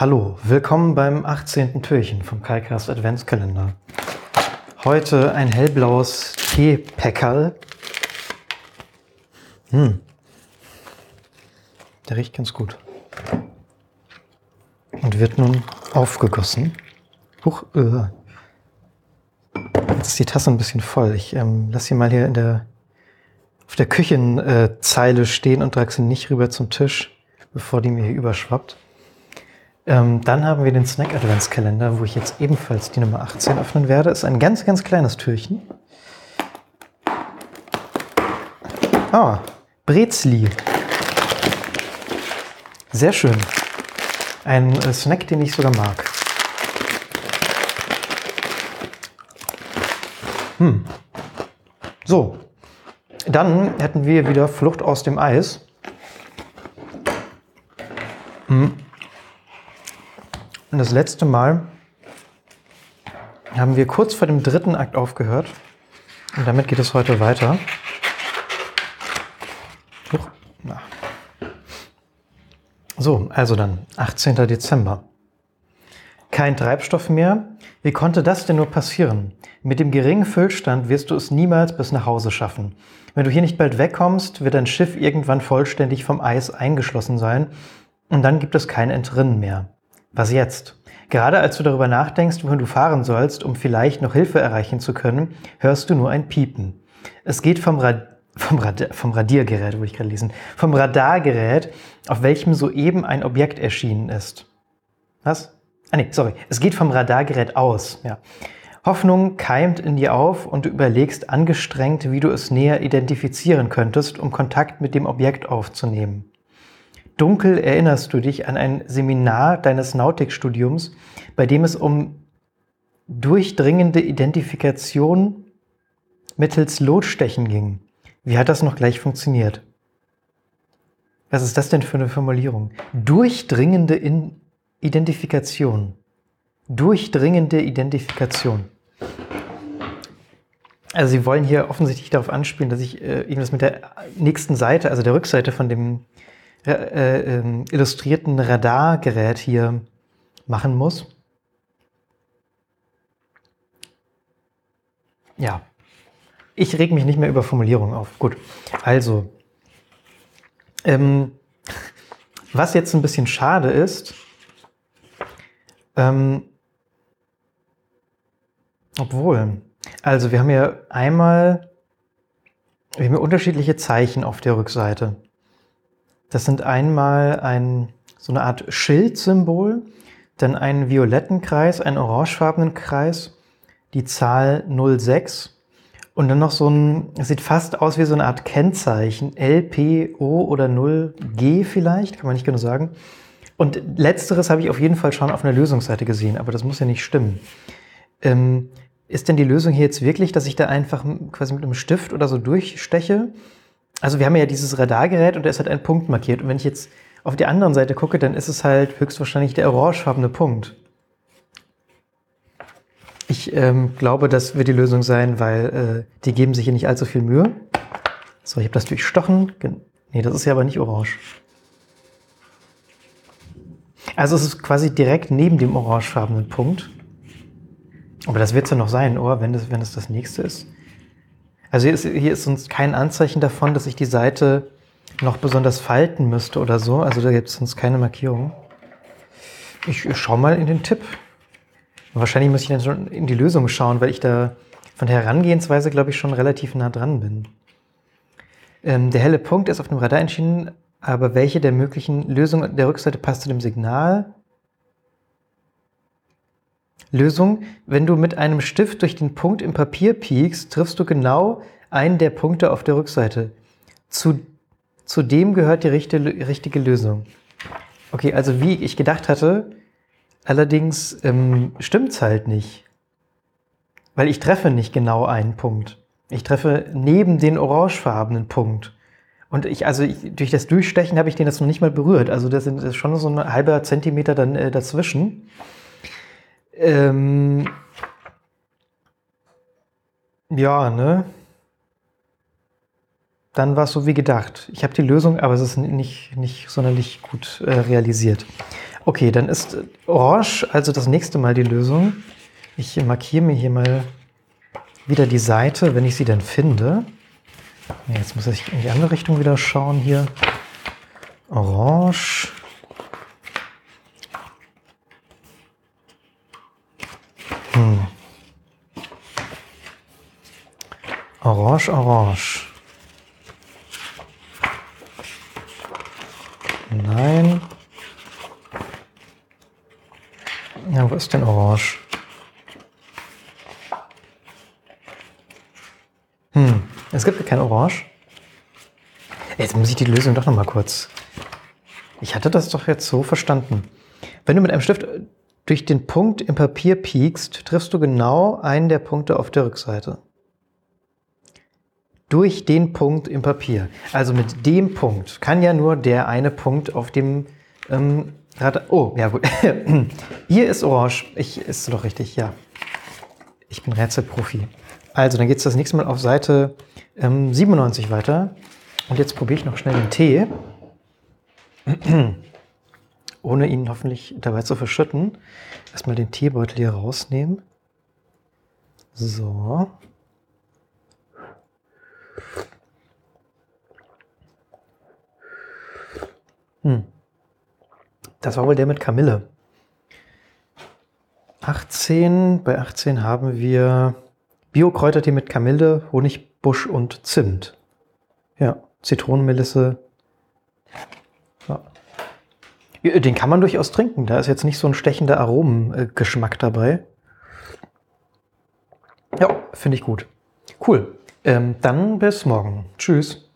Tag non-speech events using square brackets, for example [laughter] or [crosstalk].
Hallo, willkommen beim 18. Türchen vom KaiCast Adventskalender. Heute ein hellblaues Teepackerl. Hm. Der riecht ganz gut. Und wird nun aufgegossen. Huch, äh. Jetzt ist die Tasse ein bisschen voll. Ich ähm, lasse sie mal hier in der, auf der Küchenzeile stehen und trage sie nicht rüber zum Tisch, bevor die mir hier überschwappt. Ähm, dann haben wir den Snack Adventskalender, wo ich jetzt ebenfalls die Nummer 18 öffnen werde. Ist ein ganz, ganz kleines Türchen. Ah, Brezli. Sehr schön. Ein äh, Snack, den ich sogar mag. Hm. So, dann hätten wir wieder Flucht aus dem Eis. Hm. Und das letzte Mal haben wir kurz vor dem dritten Akt aufgehört. Und damit geht es heute weiter. Huch, na. So, also dann, 18. Dezember. Kein Treibstoff mehr. Wie konnte das denn nur passieren? Mit dem geringen Füllstand wirst du es niemals bis nach Hause schaffen. Wenn du hier nicht bald wegkommst, wird dein Schiff irgendwann vollständig vom Eis eingeschlossen sein und dann gibt es kein Entrinnen mehr. Was jetzt? Gerade als du darüber nachdenkst, wohin du fahren sollst, um vielleicht noch Hilfe erreichen zu können, hörst du nur ein Piepen. Es geht vom, Rad vom, Rad vom Radiergerät, wo ich gerade lesen, vom Radargerät, auf welchem soeben ein Objekt erschienen ist. Was? Ah nee, sorry. Es geht vom Radargerät aus. Ja. Hoffnung keimt in dir auf und du überlegst angestrengt, wie du es näher identifizieren könntest, um Kontakt mit dem Objekt aufzunehmen. Dunkel erinnerst du dich an ein Seminar deines Nautikstudiums, bei dem es um durchdringende Identifikation mittels Lotstechen ging. Wie hat das noch gleich funktioniert? Was ist das denn für eine Formulierung? Durchdringende In Identifikation. Durchdringende Identifikation. Also Sie wollen hier offensichtlich darauf anspielen, dass ich äh, irgendwas mit der nächsten Seite, also der Rückseite von dem äh, äh, illustrierten Radargerät hier machen muss. Ja, ich reg mich nicht mehr über Formulierungen auf. Gut, also, ähm, was jetzt ein bisschen schade ist, ähm, obwohl, also wir haben hier einmal, wir haben hier unterschiedliche Zeichen auf der Rückseite. Das sind einmal ein, so eine Art Schildsymbol, dann einen violetten Kreis, einen orangefarbenen Kreis, die Zahl 06 und dann noch so ein, sieht fast aus wie so eine Art Kennzeichen, LPO oder 0G vielleicht, kann man nicht genau sagen. Und letzteres habe ich auf jeden Fall schon auf einer Lösungsseite gesehen, aber das muss ja nicht stimmen. Ähm, ist denn die Lösung hier jetzt wirklich, dass ich da einfach quasi mit einem Stift oder so durchsteche? Also wir haben ja dieses Radargerät und da ist halt ein Punkt markiert. Und wenn ich jetzt auf die andere Seite gucke, dann ist es halt höchstwahrscheinlich der orangefarbene Punkt. Ich ähm, glaube, das wird die Lösung sein, weil äh, die geben sich hier nicht allzu viel Mühe. So, ich habe das durchstochen. Nee, das ist ja aber nicht orange. Also es ist quasi direkt neben dem orangefarbenen Punkt. Aber das wird es ja noch sein, oder? Wenn es wenn das, das nächste ist. Also hier ist, hier ist uns kein Anzeichen davon, dass ich die Seite noch besonders falten müsste oder so. Also da gibt es uns keine Markierung. Ich, schaue mal in den Tipp. Wahrscheinlich muss ich dann schon in die Lösung schauen, weil ich da von der Herangehensweise, glaube ich, schon relativ nah dran bin. Ähm, der helle Punkt ist auf dem Radar entschieden, aber welche der möglichen Lösungen der Rückseite passt zu dem Signal? Lösung, wenn du mit einem Stift durch den Punkt im Papier piekst, triffst du genau einen der Punkte auf der Rückseite. Zu, dem gehört die richtige, richtige Lösung. Okay, also wie ich gedacht hatte, allerdings ähm, es halt nicht. Weil ich treffe nicht genau einen Punkt. Ich treffe neben den orangefarbenen Punkt. Und ich, also ich, durch das Durchstechen habe ich den jetzt noch nicht mal berührt. Also das ist schon so ein halber Zentimeter dann äh, dazwischen. Ähm, ja, ne? Dann war es so wie gedacht. Ich habe die Lösung, aber es ist nicht, nicht sonderlich gut äh, realisiert. Okay, dann ist Orange also das nächste Mal die Lösung. Ich markiere mir hier mal wieder die Seite, wenn ich sie denn finde. Jetzt muss ich in die andere Richtung wieder schauen hier. Orange. Hm. Orange, orange. Nein. Ja, wo ist denn orange? Hm, es gibt kein Orange. Jetzt muss ich die Lösung doch noch mal kurz. Ich hatte das doch jetzt so verstanden. Wenn du mit einem Stift durch den Punkt im Papier piekst, triffst du genau einen der Punkte auf der Rückseite. Durch den Punkt im Papier. Also mit dem Punkt kann ja nur der eine Punkt auf dem ähm, Rad. Oh, ja gut. [clears throat] Hier ist orange. Ich ist doch richtig, ja. Ich bin Rätselprofi. Also, dann geht es das nächste Mal auf Seite ähm, 97 weiter. Und jetzt probiere ich noch schnell den Tee. [clears throat] Ohne ihn hoffentlich dabei zu verschütten. Erstmal den Teebeutel hier rausnehmen. So. Hm. Das war wohl der mit Kamille. 18, bei 18 haben wir Bio-Kräutertee mit Kamille, Honigbusch und Zimt. Ja, Zitronenmelisse. Den kann man durchaus trinken. Da ist jetzt nicht so ein stechender Aromengeschmack dabei. Ja, finde ich gut. Cool. Ähm, dann bis morgen. Tschüss.